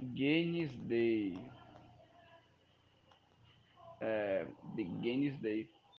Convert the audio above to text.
Guinness Day. É, The Guinness Day.